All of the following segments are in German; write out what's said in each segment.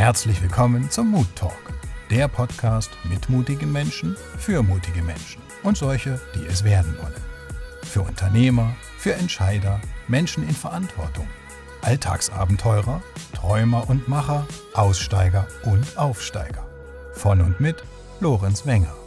Herzlich willkommen zum Mood Talk, der Podcast mit mutigen Menschen für mutige Menschen und solche, die es werden wollen. Für Unternehmer, für Entscheider, Menschen in Verantwortung, Alltagsabenteurer, Träumer und Macher, Aussteiger und Aufsteiger. Von und mit Lorenz Wenger.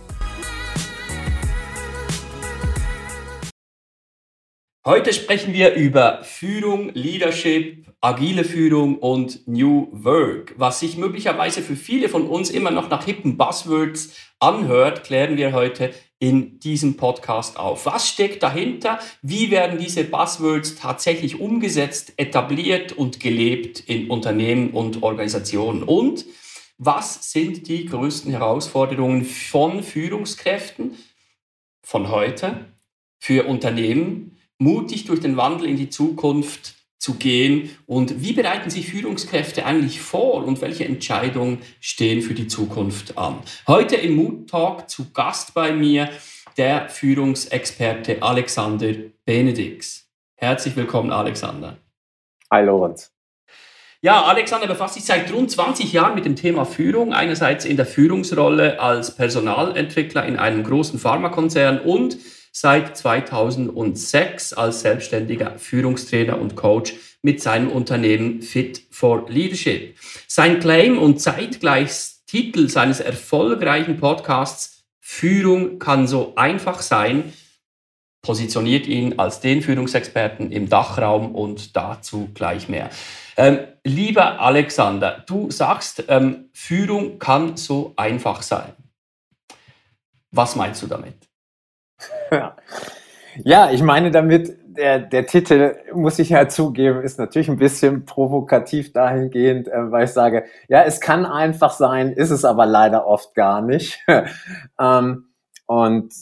Heute sprechen wir über Führung, Leadership, agile Führung und New Work. Was sich möglicherweise für viele von uns immer noch nach hippen Buzzwords anhört, klären wir heute in diesem Podcast auf. Was steckt dahinter? Wie werden diese Buzzwords tatsächlich umgesetzt, etabliert und gelebt in Unternehmen und Organisationen? Und was sind die größten Herausforderungen von Führungskräften von heute für Unternehmen? Mutig durch den Wandel in die Zukunft zu gehen und wie bereiten sich Führungskräfte eigentlich vor und welche Entscheidungen stehen für die Zukunft an. Heute im Mood Talk zu Gast bei mir der Führungsexperte Alexander Benedix. Herzlich willkommen, Alexander. Hi, Lorenz. Ja, Alexander befasst sich seit rund 20 Jahren mit dem Thema Führung, einerseits in der Führungsrolle als Personalentwickler in einem großen Pharmakonzern und seit 2006 als selbstständiger Führungstrainer und Coach mit seinem Unternehmen Fit for Leadership. Sein Claim und zeitgleich Titel seines erfolgreichen Podcasts Führung kann so einfach sein, positioniert ihn als den Führungsexperten im Dachraum und dazu gleich mehr. Ähm, lieber Alexander, du sagst, ähm, Führung kann so einfach sein. Was meinst du damit? Ja, ich meine damit, der, der Titel, muss ich ja zugeben, ist natürlich ein bisschen provokativ dahingehend, äh, weil ich sage, ja, es kann einfach sein, ist es aber leider oft gar nicht. ähm, und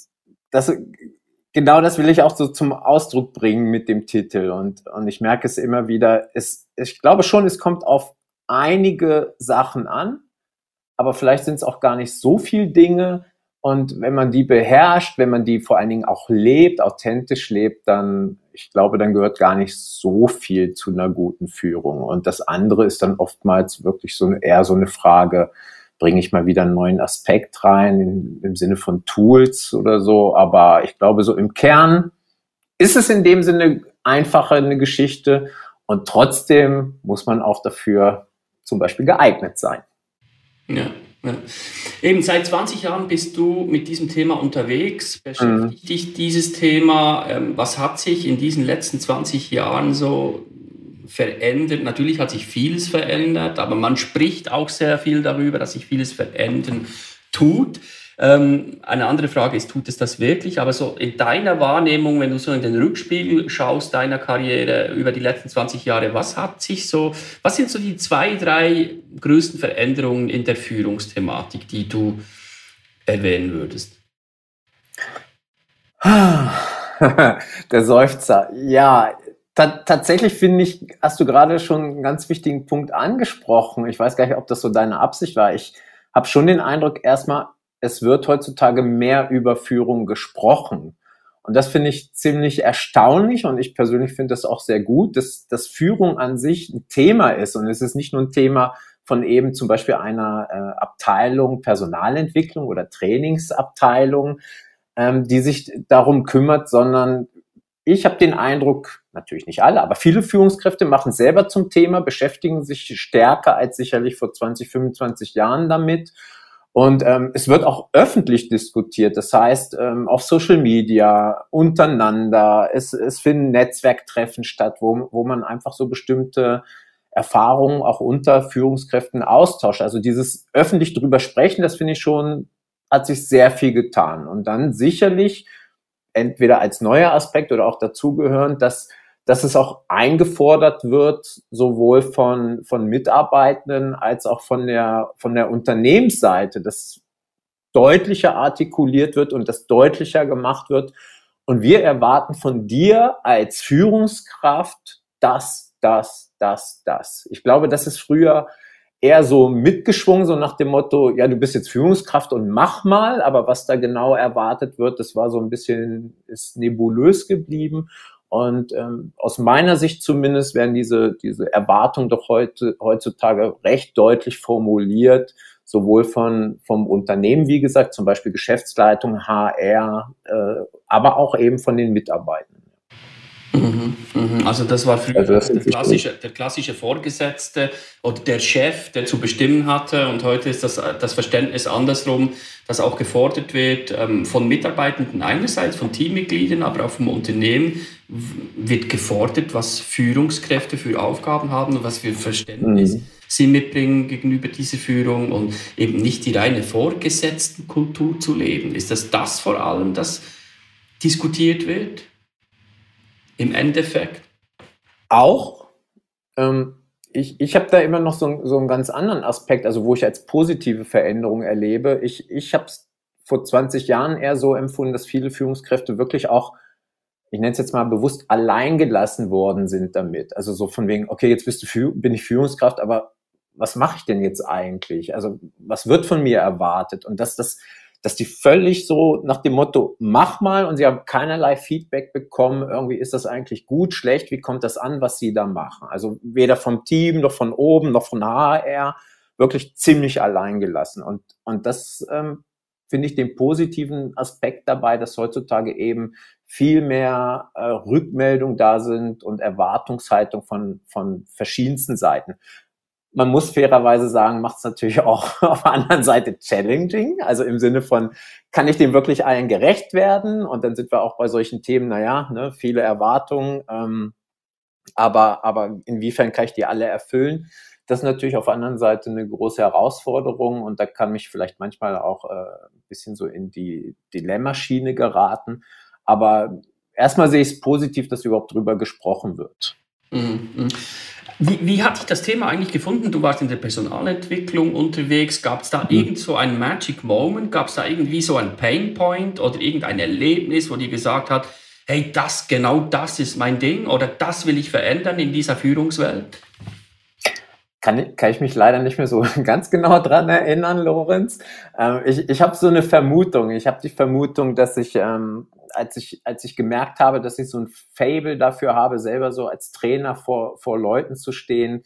das, genau das will ich auch so zum Ausdruck bringen mit dem Titel. Und, und ich merke es immer wieder, es, ich glaube schon, es kommt auf einige Sachen an, aber vielleicht sind es auch gar nicht so viel Dinge, und wenn man die beherrscht, wenn man die vor allen Dingen auch lebt, authentisch lebt, dann, ich glaube, dann gehört gar nicht so viel zu einer guten Führung. Und das andere ist dann oftmals wirklich so eher so eine Frage, bringe ich mal wieder einen neuen Aspekt rein in, im Sinne von Tools oder so. Aber ich glaube, so im Kern ist es in dem Sinne einfacher eine Geschichte. Und trotzdem muss man auch dafür zum Beispiel geeignet sein. Ja. Ja. Eben seit 20 Jahren bist du mit diesem Thema unterwegs. Beschäftigt mhm. dich dieses Thema? Ähm, was hat sich in diesen letzten 20 Jahren so verändert? Natürlich hat sich vieles verändert, aber man spricht auch sehr viel darüber, dass sich vieles verändern tut. Ähm, eine andere Frage ist, tut es das wirklich? Aber so in deiner Wahrnehmung, wenn du so in den Rückspiegel schaust deiner Karriere über die letzten 20 Jahre, was hat sich so, was sind so die zwei, drei größten Veränderungen in der Führungsthematik, die du erwähnen würdest? Der Seufzer. Ja, tatsächlich finde ich, hast du gerade schon einen ganz wichtigen Punkt angesprochen. Ich weiß gar nicht, ob das so deine Absicht war. Ich habe schon den Eindruck, erstmal, es wird heutzutage mehr über Führung gesprochen. Und das finde ich ziemlich erstaunlich und ich persönlich finde das auch sehr gut, dass, dass Führung an sich ein Thema ist und es ist nicht nur ein Thema von eben zum Beispiel einer äh, Abteilung Personalentwicklung oder Trainingsabteilung, ähm, die sich darum kümmert, sondern ich habe den Eindruck, natürlich nicht alle, aber viele Führungskräfte machen selber zum Thema, beschäftigen sich stärker als sicherlich vor 20, 25 Jahren damit und ähm, es wird auch öffentlich diskutiert, das heißt ähm, auf Social Media, untereinander, es, es finden Netzwerktreffen statt, wo, wo man einfach so bestimmte Erfahrungen auch unter Führungskräften austauscht. Also dieses öffentlich drüber sprechen, das finde ich schon, hat sich sehr viel getan. Und dann sicherlich entweder als neuer Aspekt oder auch dazugehörend, dass dass es auch eingefordert wird, sowohl von, von Mitarbeitenden als auch von der, von der Unternehmensseite, dass deutlicher artikuliert wird und das deutlicher gemacht wird. Und wir erwarten von dir als Führungskraft das, das, das, das. Ich glaube, das ist früher eher so mitgeschwungen, so nach dem Motto, ja, du bist jetzt Führungskraft und mach mal, aber was da genau erwartet wird, das war so ein bisschen, ist nebulös geblieben. Und ähm, aus meiner Sicht zumindest werden diese, diese Erwartungen doch heute, heutzutage recht deutlich formuliert, sowohl von, vom Unternehmen, wie gesagt, zum Beispiel Geschäftsleitung, HR, äh, aber auch eben von den Mitarbeitenden. Mhm, mhm. Also das war früher also das der, klassische, der klassische Vorgesetzte oder der Chef, der zu bestimmen hatte. Und heute ist das, das Verständnis andersrum, dass auch gefordert wird ähm, von Mitarbeitenden einerseits, von Teammitgliedern, aber auch vom Unternehmen wird gefordert, was Führungskräfte für Aufgaben haben und was für Verständnis mhm. sie mitbringen gegenüber dieser Führung und eben nicht die reine Vorgesetztenkultur zu leben. Ist das das vor allem, das diskutiert wird? im Endeffekt? Auch. Ähm, ich ich habe da immer noch so, so einen ganz anderen Aspekt, also wo ich als positive Veränderung erlebe. Ich, ich habe es vor 20 Jahren eher so empfunden, dass viele Führungskräfte wirklich auch, ich nenne es jetzt mal bewusst, alleingelassen worden sind damit. Also so von wegen, okay, jetzt bist du, bin ich Führungskraft, aber was mache ich denn jetzt eigentlich? Also was wird von mir erwartet? Und dass das dass die völlig so nach dem Motto, mach mal und sie haben keinerlei Feedback bekommen, irgendwie ist das eigentlich gut, schlecht, wie kommt das an, was sie da machen. Also weder vom Team noch von oben noch von HR, wirklich ziemlich allein gelassen. Und, und das ähm, finde ich den positiven Aspekt dabei, dass heutzutage eben viel mehr äh, Rückmeldung da sind und Erwartungshaltung von, von verschiedensten Seiten man muss fairerweise sagen, macht es natürlich auch auf der anderen Seite challenging. Also im Sinne von, kann ich dem wirklich allen gerecht werden? Und dann sind wir auch bei solchen Themen, naja, ne, viele Erwartungen, ähm, aber, aber inwiefern kann ich die alle erfüllen? Das ist natürlich auf der anderen Seite eine große Herausforderung und da kann mich vielleicht manchmal auch äh, ein bisschen so in die Dilemmaschiene geraten. Aber erstmal sehe ich es positiv, dass überhaupt drüber gesprochen wird. Mhm. mhm. Wie, wie hat dich das Thema eigentlich gefunden? Du warst in der Personalentwicklung unterwegs. Gab es da mhm. irgend so einen Magic Moment? Gab es da irgendwie so einen Pain Point oder irgendein Erlebnis, wo dir gesagt hat, hey, das, genau das ist mein Ding oder das will ich verändern in dieser Führungswelt? Kann, kann ich mich leider nicht mehr so ganz genau dran erinnern, Lorenz. Ähm, ich ich habe so eine Vermutung. Ich habe die Vermutung, dass ich ähm, als ich, als ich gemerkt habe, dass ich so ein Fable dafür habe, selber so als Trainer vor, vor Leuten zu stehen,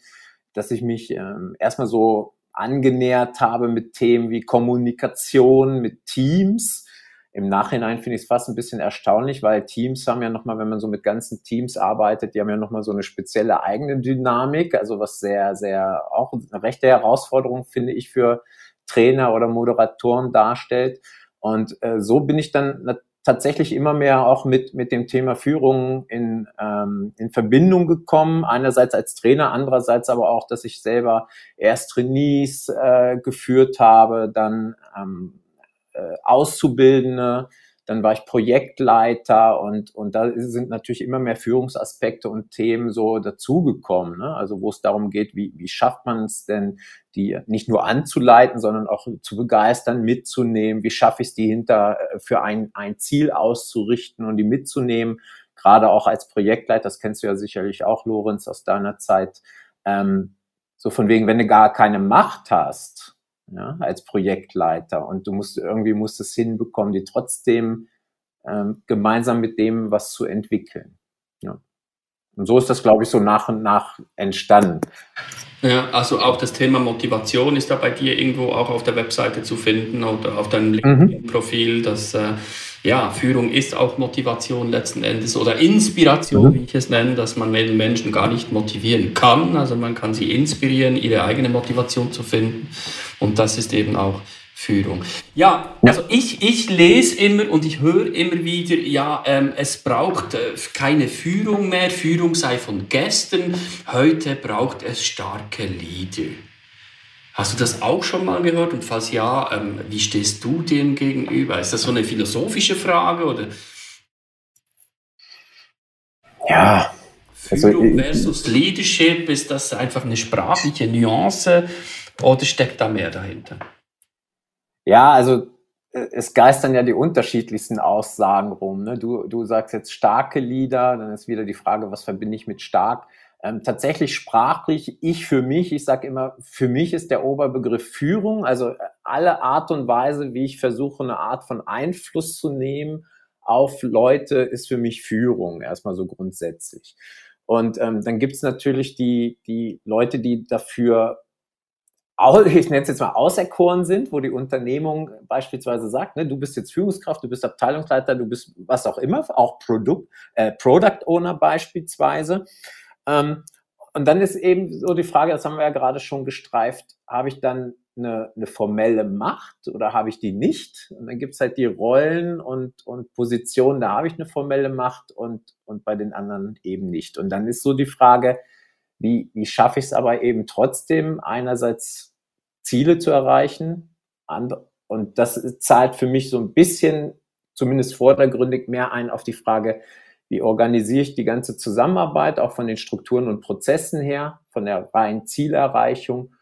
dass ich mich ähm, erstmal so angenähert habe mit Themen wie Kommunikation, mit Teams. Im Nachhinein finde ich es fast ein bisschen erstaunlich, weil Teams haben ja nochmal, wenn man so mit ganzen Teams arbeitet, die haben ja nochmal so eine spezielle eigene Dynamik, also was sehr, sehr auch eine rechte Herausforderung, finde ich, für Trainer oder Moderatoren darstellt. Und äh, so bin ich dann tatsächlich immer mehr auch mit, mit dem Thema Führung in, ähm, in Verbindung gekommen. Einerseits als Trainer, andererseits aber auch, dass ich selber erst Trainees äh, geführt habe, dann ähm, äh, Auszubildende, dann war ich Projektleiter und, und da sind natürlich immer mehr Führungsaspekte und Themen so dazugekommen. Ne? Also wo es darum geht, wie, wie schafft man es denn, die nicht nur anzuleiten, sondern auch zu begeistern, mitzunehmen. Wie schaffe ich es, die hinter äh, für ein, ein Ziel auszurichten und die mitzunehmen? Gerade auch als Projektleiter, das kennst du ja sicherlich auch, Lorenz, aus deiner Zeit. Ähm, so von wegen, wenn du gar keine Macht hast, ja, als Projektleiter und du musst irgendwie musst es hinbekommen, die trotzdem ähm, gemeinsam mit dem was zu entwickeln. Und so ist das, glaube ich, so nach und nach entstanden. Ja, also auch das Thema Motivation ist da bei dir irgendwo auch auf der Webseite zu finden oder auf deinem mhm. LinkedIn-Profil, dass äh, ja, Führung ist auch Motivation letzten Endes oder Inspiration, mhm. wie ich es nenne, dass man Menschen gar nicht motivieren kann. Also man kann sie inspirieren, ihre eigene Motivation zu finden. Und das ist eben auch Führung. Ja, also ich, ich lese immer und ich höre immer wieder, ja, ähm, es braucht äh, keine Führung mehr, Führung sei von gestern, heute braucht es starke Leader. Hast du das auch schon mal gehört? Und falls ja, ähm, wie stehst du dem gegenüber? Ist das so eine philosophische Frage oder? Ja. Also Führung versus Leadership, ist das einfach eine sprachliche Nuance oder steckt da mehr dahinter? Ja, also äh, es geistern ja die unterschiedlichsten Aussagen rum. Ne? Du, du sagst jetzt starke Lieder, dann ist wieder die Frage, was verbinde ich mit stark? Ähm, tatsächlich sprachlich, ich für mich, ich sage immer, für mich ist der Oberbegriff Führung, also äh, alle Art und Weise, wie ich versuche, eine Art von Einfluss zu nehmen auf Leute ist für mich Führung, erstmal so grundsätzlich. Und ähm, dann gibt's natürlich die, die Leute, die dafür ich nenne es jetzt mal auserkoren sind, wo die Unternehmung beispielsweise sagt, ne, du bist jetzt Führungskraft, du bist Abteilungsleiter, du bist was auch immer, auch Produkt, äh, Product Owner beispielsweise. Ähm, und dann ist eben so die Frage, das haben wir ja gerade schon gestreift, habe ich dann eine, eine formelle Macht oder habe ich die nicht? Und dann gibt's halt die Rollen und, und Positionen, da habe ich eine formelle Macht und, und bei den anderen eben nicht. Und dann ist so die Frage, wie, wie schaffe ich es aber eben trotzdem, einerseits Ziele zu erreichen und das zahlt für mich so ein bisschen, zumindest vordergründig, mehr ein auf die Frage, wie organisiere ich die ganze Zusammenarbeit, auch von den Strukturen und Prozessen her, von der reinen Zielerreichung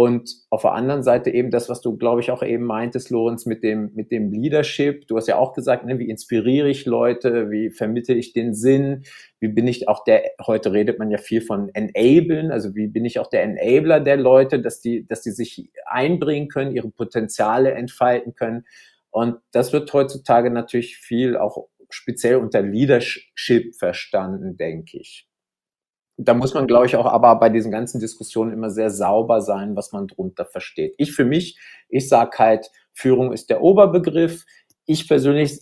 und auf der anderen Seite eben das, was du, glaube ich, auch eben meintest, Lorenz, mit dem, mit dem Leadership. Du hast ja auch gesagt, ne, wie inspiriere ich Leute, wie vermittle ich den Sinn, wie bin ich auch der, heute redet man ja viel von enablen, also wie bin ich auch der Enabler der Leute, dass die, dass die sich einbringen können, ihre Potenziale entfalten können. Und das wird heutzutage natürlich viel auch speziell unter Leadership verstanden, denke ich da muss man, glaube ich, auch aber bei diesen ganzen Diskussionen immer sehr sauber sein, was man drunter versteht. Ich für mich, ich sage halt, Führung ist der Oberbegriff. Ich persönlich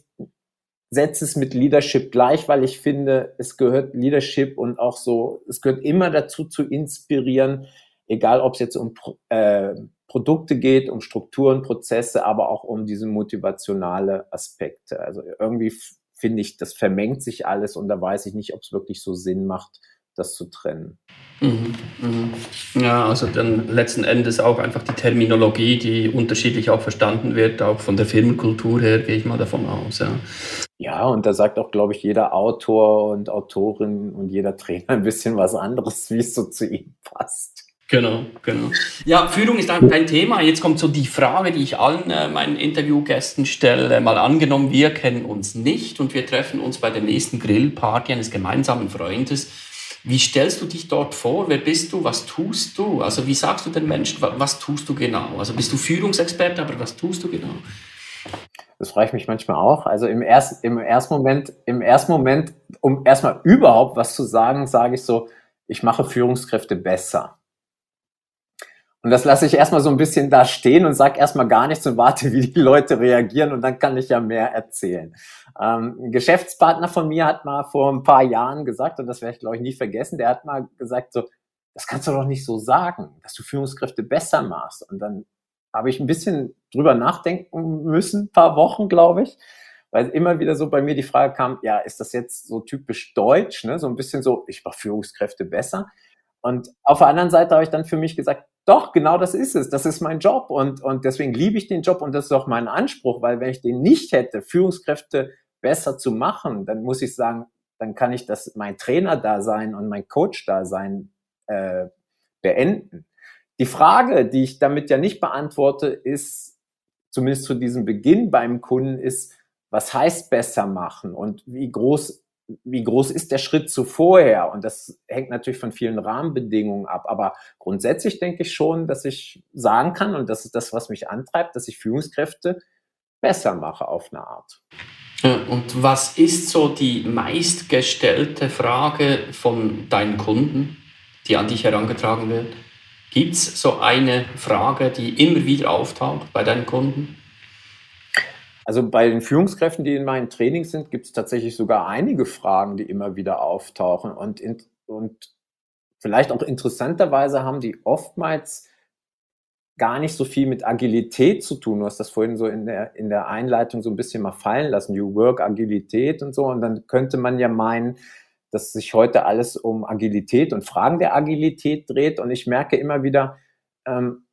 setze es mit Leadership gleich, weil ich finde, es gehört Leadership und auch so, es gehört immer dazu zu inspirieren, egal ob es jetzt um äh, Produkte geht, um Strukturen, Prozesse, aber auch um diese motivationale Aspekte. Also irgendwie finde ich, das vermengt sich alles und da weiß ich nicht, ob es wirklich so Sinn macht, das zu trennen. Mhm, mhm. Ja, also dann letzten Endes auch einfach die Terminologie, die unterschiedlich auch verstanden wird, auch von der Firmenkultur her, gehe ich mal davon aus. Ja, ja und da sagt auch, glaube ich, jeder Autor und Autorin und jeder Trainer ein bisschen was anderes, wie es so zu ihm passt. Genau, genau. Ja, Führung ist ein Thema. Jetzt kommt so die Frage, die ich allen äh, meinen Interviewgästen stelle. Mal angenommen, wir kennen uns nicht und wir treffen uns bei der nächsten Grillparty eines gemeinsamen Freundes wie stellst du dich dort vor? Wer bist du? Was tust du? Also wie sagst du den Menschen, was tust du genau? Also bist du Führungsexperte, aber was tust du genau? Das frage ich mich manchmal auch. Also im, erst, im ersten Moment, im ersten Moment, um erstmal überhaupt was zu sagen, sage ich so, ich mache Führungskräfte besser. Und das lasse ich erstmal so ein bisschen da stehen und sage erstmal gar nichts und warte, wie die Leute reagieren und dann kann ich ja mehr erzählen. Ähm, ein Geschäftspartner von mir hat mal vor ein paar Jahren gesagt, und das werde ich glaube ich nie vergessen, der hat mal gesagt so, das kannst du doch nicht so sagen, dass du Führungskräfte besser machst. Und dann habe ich ein bisschen drüber nachdenken müssen, ein paar Wochen, glaube ich, weil immer wieder so bei mir die Frage kam, ja, ist das jetzt so typisch deutsch, ne? so ein bisschen so, ich mache Führungskräfte besser. Und auf der anderen Seite habe ich dann für mich gesagt, doch, genau das ist es. Das ist mein Job. Und, und deswegen liebe ich den Job und das ist auch mein Anspruch, weil wenn ich den nicht hätte, Führungskräfte besser zu machen, dann muss ich sagen, dann kann ich das mein Trainer da sein und mein Coach da sein äh, beenden. Die Frage, die ich damit ja nicht beantworte, ist, zumindest zu diesem Beginn beim Kunden, ist, was heißt besser machen und wie groß wie groß ist der Schritt zuvorher? Und das hängt natürlich von vielen Rahmenbedingungen ab. Aber grundsätzlich denke ich schon, dass ich sagen kann, und das ist das, was mich antreibt, dass ich Führungskräfte besser mache auf eine Art. Und was ist so die meistgestellte Frage von deinen Kunden, die an dich herangetragen wird? Gibt es so eine Frage, die immer wieder auftaucht bei deinen Kunden? Also bei den Führungskräften, die in meinen Trainings sind, gibt es tatsächlich sogar einige Fragen, die immer wieder auftauchen. Und, in, und vielleicht auch interessanterweise haben die oftmals gar nicht so viel mit Agilität zu tun. Du hast das vorhin so in der, in der Einleitung so ein bisschen mal fallen lassen, New Work, Agilität und so. Und dann könnte man ja meinen, dass sich heute alles um Agilität und Fragen der Agilität dreht. Und ich merke immer wieder ähm,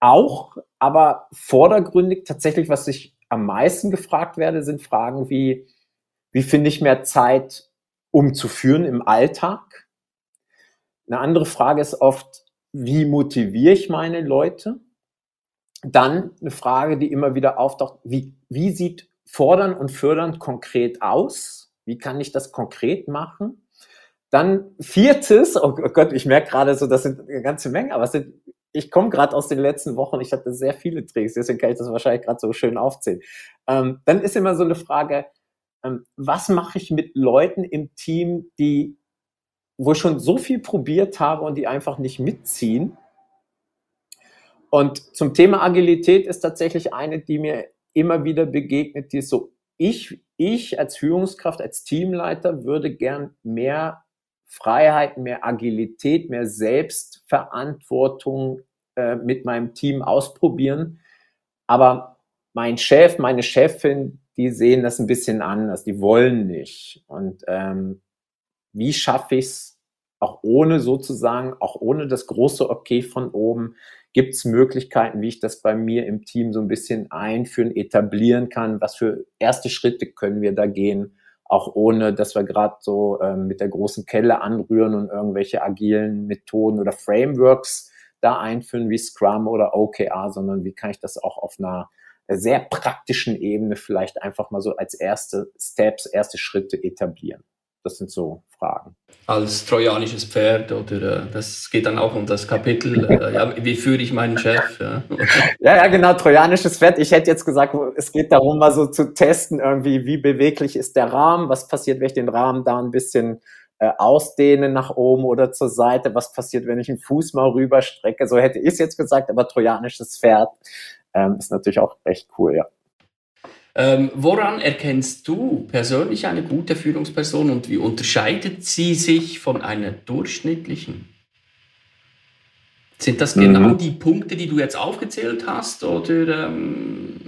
auch, aber vordergründig tatsächlich, was sich am meisten gefragt werde, sind Fragen wie, wie finde ich mehr Zeit, um zu führen im Alltag? Eine andere Frage ist oft, wie motiviere ich meine Leute? Dann eine Frage, die immer wieder auftaucht, wie, wie sieht Fordern und Fördern konkret aus? Wie kann ich das konkret machen? Dann viertes, oh Gott, ich merke gerade so, das sind eine ganze Menge, aber es sind ich komme gerade aus den letzten Wochen, ich hatte sehr viele Tricks, deswegen kann ich das wahrscheinlich gerade so schön aufzählen. Ähm, dann ist immer so eine Frage, ähm, was mache ich mit Leuten im Team, die, wo ich schon so viel probiert habe und die einfach nicht mitziehen. Und zum Thema Agilität ist tatsächlich eine, die mir immer wieder begegnet, die ist so, ich, ich als Führungskraft, als Teamleiter würde gern mehr Freiheit, mehr Agilität, mehr Selbstverantwortung äh, mit meinem Team ausprobieren. Aber mein Chef, meine Chefin, die sehen das ein bisschen anders, die wollen nicht. Und ähm, wie schaffe ich es auch ohne sozusagen, auch ohne das große Okay von oben, gibt es Möglichkeiten, wie ich das bei mir im Team so ein bisschen einführen, etablieren kann? Was für erste Schritte können wir da gehen? Auch ohne, dass wir gerade so ähm, mit der großen Kelle anrühren und irgendwelche agilen Methoden oder Frameworks da einführen wie Scrum oder OKR, sondern wie kann ich das auch auf einer sehr praktischen Ebene vielleicht einfach mal so als erste Steps, erste Schritte etablieren? Das sind so Fragen. Als trojanisches Pferd oder äh, das geht dann auch um das Kapitel, äh, ja, wie führe ich meinen Chef? Ja. ja, ja, genau, trojanisches Pferd. Ich hätte jetzt gesagt, es geht darum, mal so zu testen, irgendwie, wie beweglich ist der Rahmen, was passiert, wenn ich den Rahmen da ein bisschen äh, ausdehne nach oben oder zur Seite, was passiert, wenn ich einen Fuß mal rüberstrecke. So hätte ich es jetzt gesagt, aber trojanisches Pferd ähm, ist natürlich auch echt cool, ja. Ähm, woran erkennst du persönlich eine gute Führungsperson und wie unterscheidet sie sich von einer durchschnittlichen? Sind das genau mhm. die Punkte, die du jetzt aufgezählt hast? Oder ähm,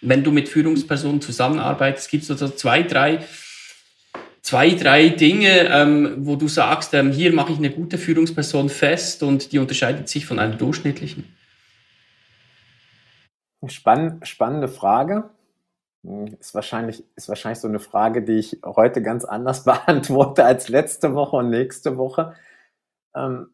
wenn du mit Führungspersonen zusammenarbeitest, gibt es also zwei, drei, zwei, drei Dinge, ähm, wo du sagst, ähm, hier mache ich eine gute Führungsperson fest und die unterscheidet sich von einer durchschnittlichen? Spann spannende Frage. Hm, ist wahrscheinlich, ist wahrscheinlich so eine Frage, die ich heute ganz anders beantworte als letzte Woche und nächste Woche. Ähm,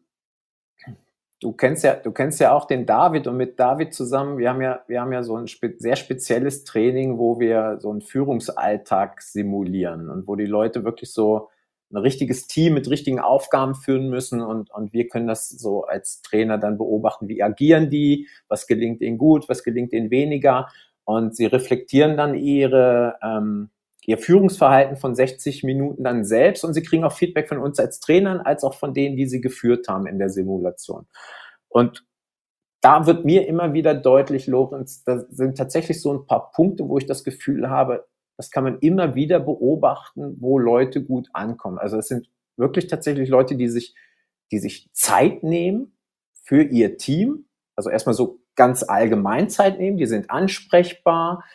du kennst ja, du kennst ja auch den David und mit David zusammen, wir haben ja, wir haben ja so ein spe sehr spezielles Training, wo wir so einen Führungsalltag simulieren und wo die Leute wirklich so ein richtiges Team mit richtigen Aufgaben führen müssen und, und wir können das so als Trainer dann beobachten, wie agieren die, was gelingt ihnen gut, was gelingt ihnen weniger und sie reflektieren dann ihre, ähm, ihr Führungsverhalten von 60 Minuten dann selbst und sie kriegen auch Feedback von uns als Trainern, als auch von denen, die sie geführt haben in der Simulation. Und da wird mir immer wieder deutlich, Lorenz, da sind tatsächlich so ein paar Punkte, wo ich das Gefühl habe, das kann man immer wieder beobachten, wo Leute gut ankommen. Also es sind wirklich tatsächlich Leute, die sich, die sich Zeit nehmen für ihr Team. Also erstmal so ganz allgemein Zeit nehmen, die sind ansprechbar,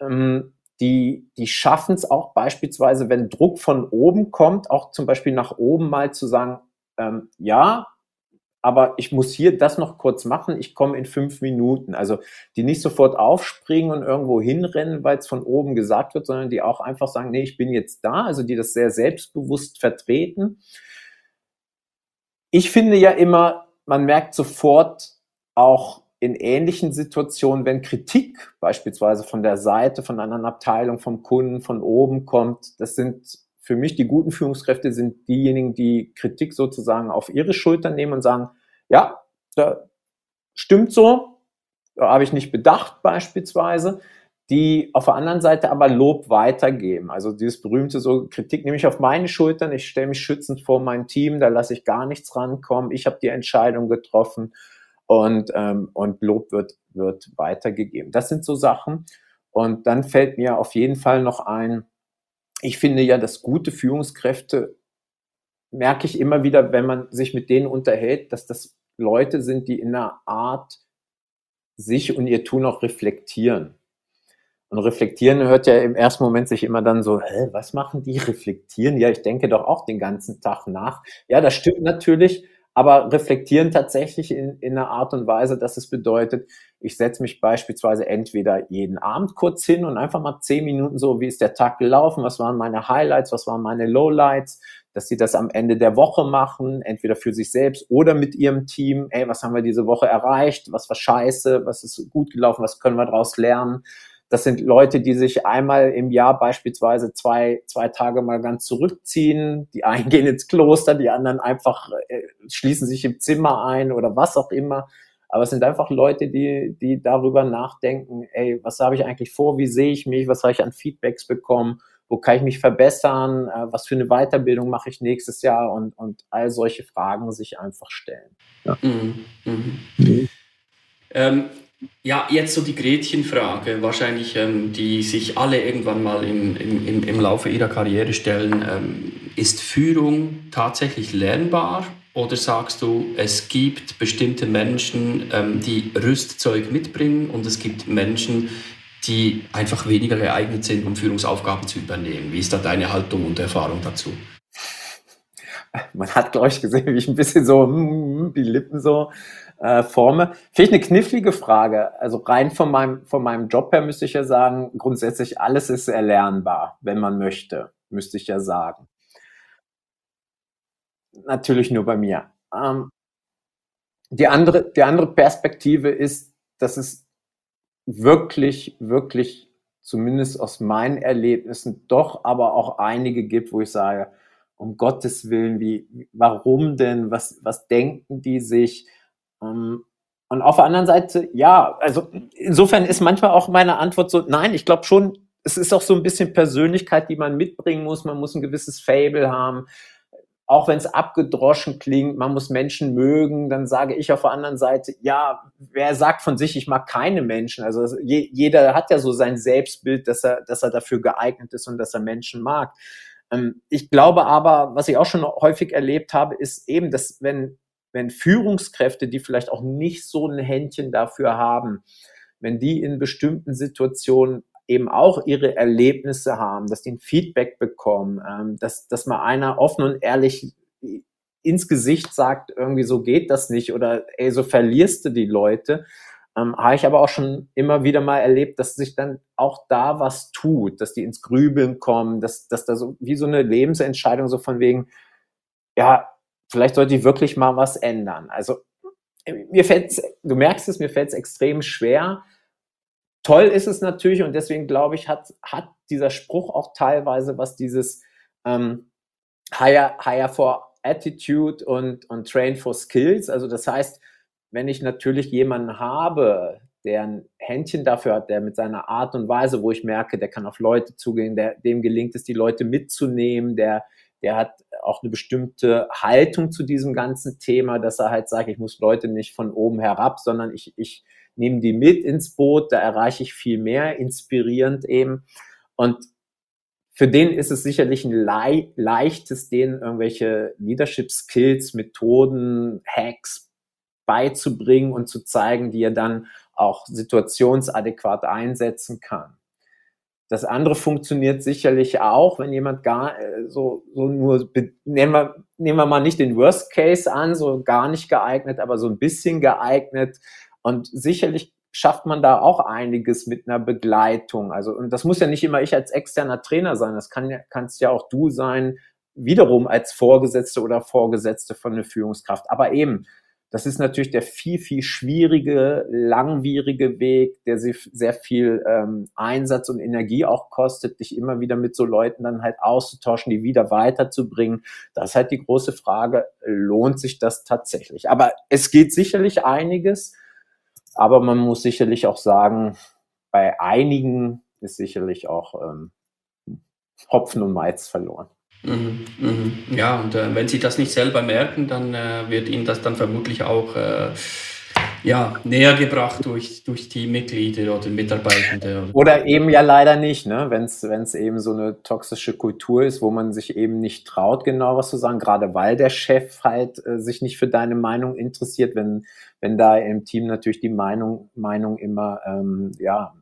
ähm, die, die schaffen es auch beispielsweise, wenn Druck von oben kommt, auch zum Beispiel nach oben mal zu sagen, ähm, ja, aber ich muss hier das noch kurz machen, ich komme in fünf Minuten. Also die nicht sofort aufspringen und irgendwo hinrennen, weil es von oben gesagt wird, sondern die auch einfach sagen, nee, ich bin jetzt da, also die das sehr selbstbewusst vertreten. Ich finde ja immer, man merkt sofort auch, in ähnlichen Situationen, wenn Kritik beispielsweise von der Seite, von einer Abteilung, vom Kunden, von oben kommt, das sind für mich die guten Führungskräfte sind diejenigen, die Kritik sozusagen auf ihre Schultern nehmen und sagen, ja, da stimmt so, da habe ich nicht bedacht beispielsweise, die auf der anderen Seite aber Lob weitergeben. Also dieses berühmte so Kritik nehme ich auf meine Schultern, ich stelle mich schützend vor mein Team, da lasse ich gar nichts rankommen, ich habe die Entscheidung getroffen und, ähm, und Lob wird, wird weitergegeben. Das sind so Sachen. Und dann fällt mir auf jeden Fall noch ein, ich finde ja, dass gute Führungskräfte merke ich immer wieder, wenn man sich mit denen unterhält, dass das Leute sind, die in einer Art sich und ihr Tun auch reflektieren. Und reflektieren hört ja im ersten Moment sich immer dann so, hä, was machen die? Reflektieren? Ja, ich denke doch auch den ganzen Tag nach. Ja, das stimmt natürlich, aber reflektieren tatsächlich in, in einer Art und Weise, dass es bedeutet, ich setze mich beispielsweise entweder jeden Abend kurz hin und einfach mal zehn Minuten so, wie ist der Tag gelaufen, was waren meine Highlights, was waren meine Lowlights, dass sie das am Ende der Woche machen, entweder für sich selbst oder mit ihrem Team. Ey, was haben wir diese Woche erreicht? Was war scheiße? Was ist gut gelaufen? Was können wir daraus lernen? Das sind Leute, die sich einmal im Jahr beispielsweise zwei, zwei Tage mal ganz zurückziehen. Die einen gehen ins Kloster, die anderen einfach äh, schließen sich im Zimmer ein oder was auch immer. Aber es sind einfach Leute, die, die darüber nachdenken, ey, was habe ich eigentlich vor, wie sehe ich mich, was habe ich an Feedbacks bekommen, wo kann ich mich verbessern, äh, was für eine Weiterbildung mache ich nächstes Jahr und, und all solche Fragen sich einfach stellen. Ja. Mhm. Mhm. Mhm. Ähm, ja, jetzt so die Gretchenfrage, wahrscheinlich, ähm, die sich alle irgendwann mal im, im, im Laufe ihrer Karriere stellen. Ähm, ist Führung tatsächlich lernbar oder sagst du, es gibt bestimmte Menschen, ähm, die Rüstzeug mitbringen und es gibt Menschen, die einfach weniger geeignet sind, um Führungsaufgaben zu übernehmen? Wie ist da deine Haltung und Erfahrung dazu? Man hat, glaube ich, gesehen, wie ich ein bisschen so mm, die Lippen so äh, forme. Vielleicht eine knifflige Frage. Also rein von meinem, von meinem Job her müsste ich ja sagen, grundsätzlich alles ist erlernbar, wenn man möchte, müsste ich ja sagen. Natürlich nur bei mir. Ähm, die, andere, die andere Perspektive ist, dass es wirklich, wirklich, zumindest aus meinen Erlebnissen, doch aber auch einige gibt, wo ich sage, um Gottes Willen, wie, warum denn, was, was denken die sich? Ähm, und auf der anderen Seite, ja, also insofern ist manchmal auch meine Antwort so, nein, ich glaube schon, es ist auch so ein bisschen Persönlichkeit, die man mitbringen muss. Man muss ein gewisses Fable haben. Auch wenn es abgedroschen klingt, man muss Menschen mögen, dann sage ich auf der anderen Seite, ja, wer sagt von sich, ich mag keine Menschen? Also je, jeder hat ja so sein Selbstbild, dass er, dass er dafür geeignet ist und dass er Menschen mag. Ähm, ich glaube aber, was ich auch schon häufig erlebt habe, ist eben, dass wenn wenn Führungskräfte, die vielleicht auch nicht so ein Händchen dafür haben, wenn die in bestimmten Situationen eben auch ihre Erlebnisse haben, dass die ein Feedback bekommen, ähm, dass, dass mal einer offen und ehrlich ins Gesicht sagt, irgendwie so geht das nicht oder ey, so verlierst du die Leute, ähm, habe ich aber auch schon immer wieder mal erlebt, dass sich dann auch da was tut, dass die ins Grübeln kommen, dass, dass da so wie so eine Lebensentscheidung so von wegen, ja, vielleicht sollte ich wirklich mal was ändern. Also mir fällt du merkst es, mir fällt es extrem schwer. Toll ist es natürlich und deswegen glaube ich, hat, hat dieser Spruch auch teilweise was dieses ähm, hire, hire for Attitude und, und Train for Skills. Also das heißt, wenn ich natürlich jemanden habe, der ein Händchen dafür hat, der mit seiner Art und Weise, wo ich merke, der kann auf Leute zugehen, der, dem gelingt es, die Leute mitzunehmen, der, der hat auch eine bestimmte Haltung zu diesem ganzen Thema, dass er halt sagt, ich muss Leute nicht von oben herab, sondern ich, ich nehme die mit ins Boot, da erreiche ich viel mehr, inspirierend eben. Und für den ist es sicherlich ein Le leichtes, denen irgendwelche Leadership Skills, Methoden, Hacks beizubringen und zu zeigen, die er dann auch situationsadäquat einsetzen kann. Das andere funktioniert sicherlich auch, wenn jemand gar äh, so, so nur, nehmen wir, nehmen wir mal nicht den Worst Case an, so gar nicht geeignet, aber so ein bisschen geeignet. Und sicherlich schafft man da auch einiges mit einer Begleitung. Also, und das muss ja nicht immer ich als externer Trainer sein, das kann ja, kannst ja auch du sein, wiederum als Vorgesetzte oder Vorgesetzte von einer Führungskraft. Aber eben, das ist natürlich der viel, viel schwierige, langwierige Weg, der sehr viel ähm, Einsatz und Energie auch kostet, dich immer wieder mit so Leuten dann halt auszutauschen, die wieder weiterzubringen. Das ist halt die große Frage, lohnt sich das tatsächlich? Aber es geht sicherlich einiges, aber man muss sicherlich auch sagen, bei einigen ist sicherlich auch ähm, Hopfen und Malz verloren. Mhm, mhm. Ja, und äh, wenn Sie das nicht selber merken, dann äh, wird Ihnen das dann vermutlich auch äh, ja, näher gebracht durch, durch Teammitglieder oder Mitarbeitende. Oder eben ja leider nicht, ne? wenn es eben so eine toxische Kultur ist, wo man sich eben nicht traut, genau was zu sagen, gerade weil der Chef halt äh, sich nicht für deine Meinung interessiert, wenn, wenn da im Team natürlich die Meinung, Meinung immer ähm, ja,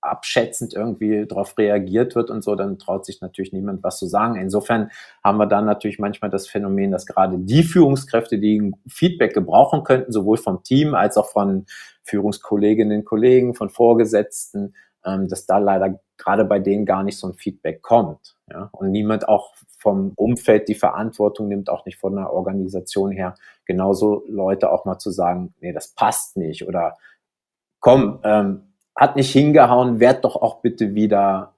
abschätzend irgendwie darauf reagiert wird und so, dann traut sich natürlich niemand was zu sagen. Insofern haben wir dann natürlich manchmal das Phänomen, dass gerade die Führungskräfte, die Feedback gebrauchen könnten, sowohl vom Team als auch von Führungskolleginnen und Kollegen, von Vorgesetzten, ähm, dass da leider gerade bei denen gar nicht so ein Feedback kommt. Ja? Und niemand auch vom Umfeld die Verantwortung nimmt, auch nicht von der Organisation her, genauso Leute auch mal zu sagen, nee, das passt nicht oder komm, ähm, hat nicht hingehauen, werd doch auch bitte wieder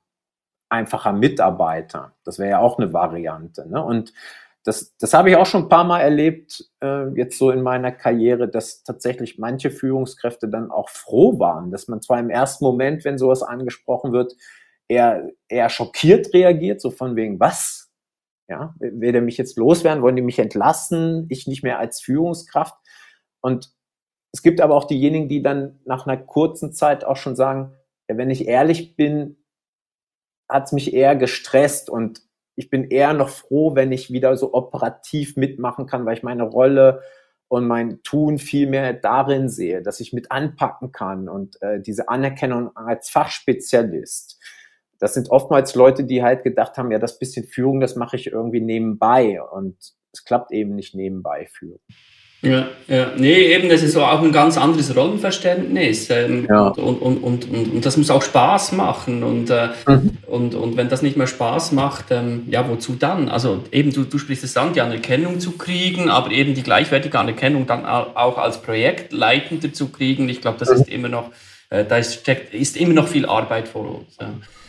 einfacher Mitarbeiter. Das wäre ja auch eine Variante. Ne? Und das, das habe ich auch schon ein paar Mal erlebt, äh, jetzt so in meiner Karriere, dass tatsächlich manche Führungskräfte dann auch froh waren, dass man zwar im ersten Moment, wenn sowas angesprochen wird, eher, eher schockiert reagiert, so von wegen, was? Ja, will der mich jetzt loswerden? Wollen die mich entlassen? Ich nicht mehr als Führungskraft? Und es gibt aber auch diejenigen, die dann nach einer kurzen Zeit auch schon sagen, ja, wenn ich ehrlich bin, hat es mich eher gestresst und ich bin eher noch froh, wenn ich wieder so operativ mitmachen kann, weil ich meine Rolle und mein Tun viel mehr darin sehe, dass ich mit anpacken kann und äh, diese Anerkennung als Fachspezialist. Das sind oftmals Leute, die halt gedacht haben, ja, das bisschen Führung, das mache ich irgendwie nebenbei und es klappt eben nicht nebenbei führen. Ja, ja, nee, eben, das ist so auch ein ganz anderes Rollenverständnis. Ähm, ja. und, und, und, und, und, das muss auch Spaß machen. Und, äh, mhm. und, und wenn das nicht mehr Spaß macht, ähm, ja, wozu dann? Also eben, du, du sprichst es an, die Anerkennung zu kriegen, aber eben die gleichwertige Anerkennung dann auch als Projektleitender zu kriegen. Ich glaube, das mhm. ist immer noch, da ist, ist immer noch viel Arbeit vor uns.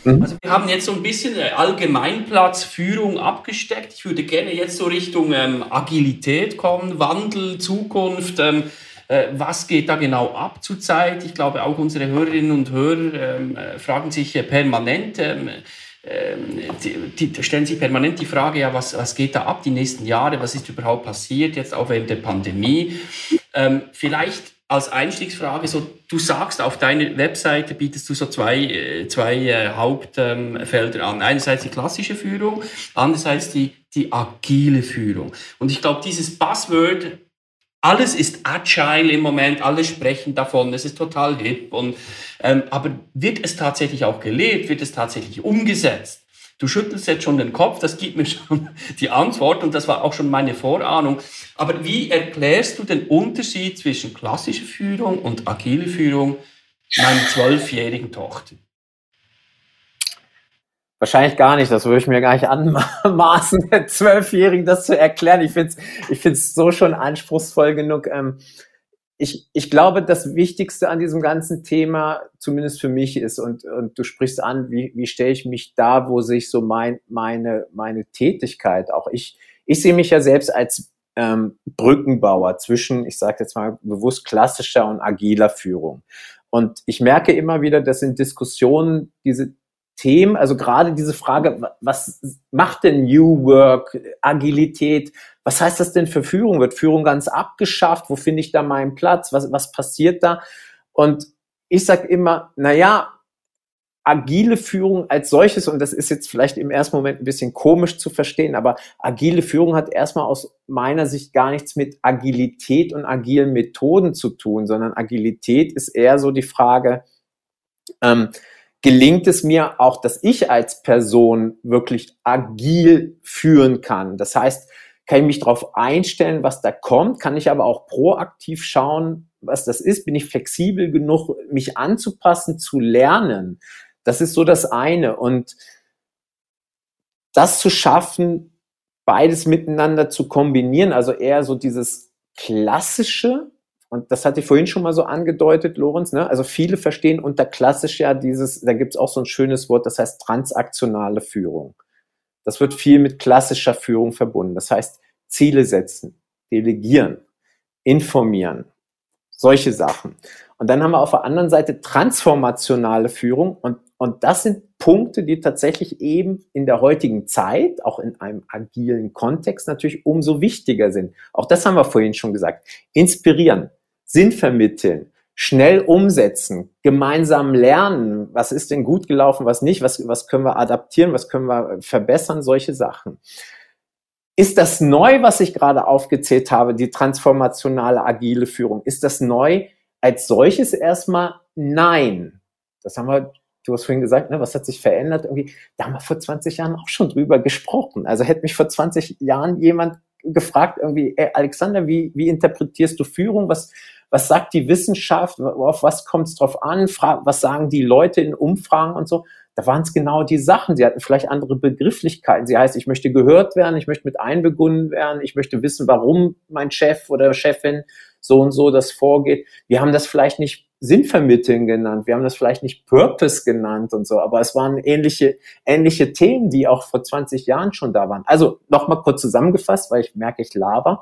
Mhm. Also wir haben jetzt so ein bisschen äh, Allgemeinplatz, Führung abgesteckt. Ich würde gerne jetzt so Richtung ähm, Agilität kommen, Wandel, Zukunft. Ähm, äh, was geht da genau ab zurzeit? Ich glaube, auch unsere Hörerinnen und Hörer ähm, äh, fragen sich äh, permanent, ähm, ähm, die, die, stellen sich permanent die Frage, ja, was, was geht da ab die nächsten Jahre? Was ist überhaupt passiert, jetzt auch während der Pandemie? Ähm, vielleicht als Einstiegsfrage, so, du sagst, auf deiner Webseite bietest du so zwei, äh, zwei äh, Hauptfelder an. Einerseits die klassische Führung, andererseits die, die agile Führung. Und ich glaube, dieses Buzzword, alles ist agile im Moment, alle sprechen davon, es ist total hip. Und, ähm, aber wird es tatsächlich auch gelebt? Wird es tatsächlich umgesetzt? Du schüttelst jetzt schon den Kopf, das gibt mir schon die Antwort und das war auch schon meine Vorahnung. Aber wie erklärst du den Unterschied zwischen klassischer Führung und agile Führung meiner zwölfjährigen Tochter? Wahrscheinlich gar nicht, das würde ich mir gar nicht anmaßen, der Zwölfjährigen das zu erklären. Ich finde es ich so schon anspruchsvoll genug. Ähm, ich, ich glaube, das Wichtigste an diesem ganzen Thema, zumindest für mich, ist, und, und du sprichst an, wie, wie stelle ich mich da, wo sich so mein, meine, meine Tätigkeit auch. Ich, ich sehe mich ja selbst als ähm, Brückenbauer zwischen, ich sage jetzt mal bewusst klassischer und agiler Führung. Und ich merke immer wieder, dass in Diskussionen diese Themen, also gerade diese Frage, was macht denn New Work, Agilität, was heißt das denn für Führung? Wird Führung ganz abgeschafft? Wo finde ich da meinen Platz? Was, was passiert da? Und ich sage immer, na ja, agile Führung als solches, und das ist jetzt vielleicht im ersten Moment ein bisschen komisch zu verstehen, aber agile Führung hat erstmal aus meiner Sicht gar nichts mit Agilität und agilen Methoden zu tun, sondern Agilität ist eher so die Frage, ähm, gelingt es mir auch, dass ich als Person wirklich agil führen kann. Das heißt, kann ich mich darauf einstellen, was da kommt, kann ich aber auch proaktiv schauen, was das ist, bin ich flexibel genug, mich anzupassen, zu lernen. Das ist so das eine. Und das zu schaffen, beides miteinander zu kombinieren, also eher so dieses klassische, und das hatte ich vorhin schon mal so angedeutet, Lorenz, ne? also viele verstehen unter klassisch ja dieses, da gibt es auch so ein schönes Wort, das heißt transaktionale Führung. Das wird viel mit klassischer Führung verbunden. Das heißt, Ziele setzen, delegieren, informieren, solche Sachen. Und dann haben wir auf der anderen Seite transformationale Führung und, und das sind Punkte, die tatsächlich eben in der heutigen Zeit, auch in einem agilen Kontext natürlich umso wichtiger sind. Auch das haben wir vorhin schon gesagt. Inspirieren, Sinn vermitteln, schnell umsetzen, gemeinsam lernen, was ist denn gut gelaufen, was nicht, was, was können wir adaptieren, was können wir verbessern, solche Sachen. Ist das neu, was ich gerade aufgezählt habe, die transformationale agile Führung? Ist das neu als solches erstmal? Nein. Das haben wir, du hast vorhin gesagt, ne, was hat sich verändert? Irgendwie, da haben wir vor 20 Jahren auch schon drüber gesprochen. Also hätte mich vor 20 Jahren jemand gefragt, irgendwie, ey, Alexander, wie, wie interpretierst du Führung? Was, was sagt die Wissenschaft, auf was kommt es drauf an, was sagen die Leute in Umfragen und so. Da waren es genau die Sachen. Sie hatten vielleicht andere Begrifflichkeiten. Sie heißt, ich möchte gehört werden, ich möchte mit einbegunden werden, ich möchte wissen, warum mein Chef oder Chefin so und so das vorgeht. Wir haben das vielleicht nicht Sinnvermitteln genannt, wir haben das vielleicht nicht Purpose genannt und so, aber es waren ähnliche, ähnliche Themen, die auch vor 20 Jahren schon da waren. Also nochmal kurz zusammengefasst, weil ich merke, ich laber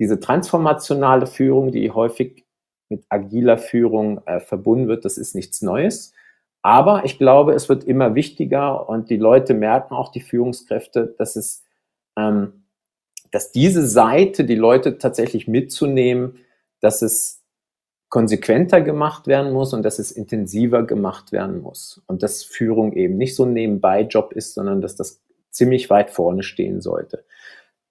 diese transformationale Führung, die häufig mit agiler Führung äh, verbunden wird, das ist nichts Neues. Aber ich glaube, es wird immer wichtiger und die Leute merken auch, die Führungskräfte, dass es, ähm, dass diese Seite, die Leute tatsächlich mitzunehmen, dass es konsequenter gemacht werden muss und dass es intensiver gemacht werden muss. Und dass Führung eben nicht so ein Nebenbei-Job ist, sondern dass das ziemlich weit vorne stehen sollte.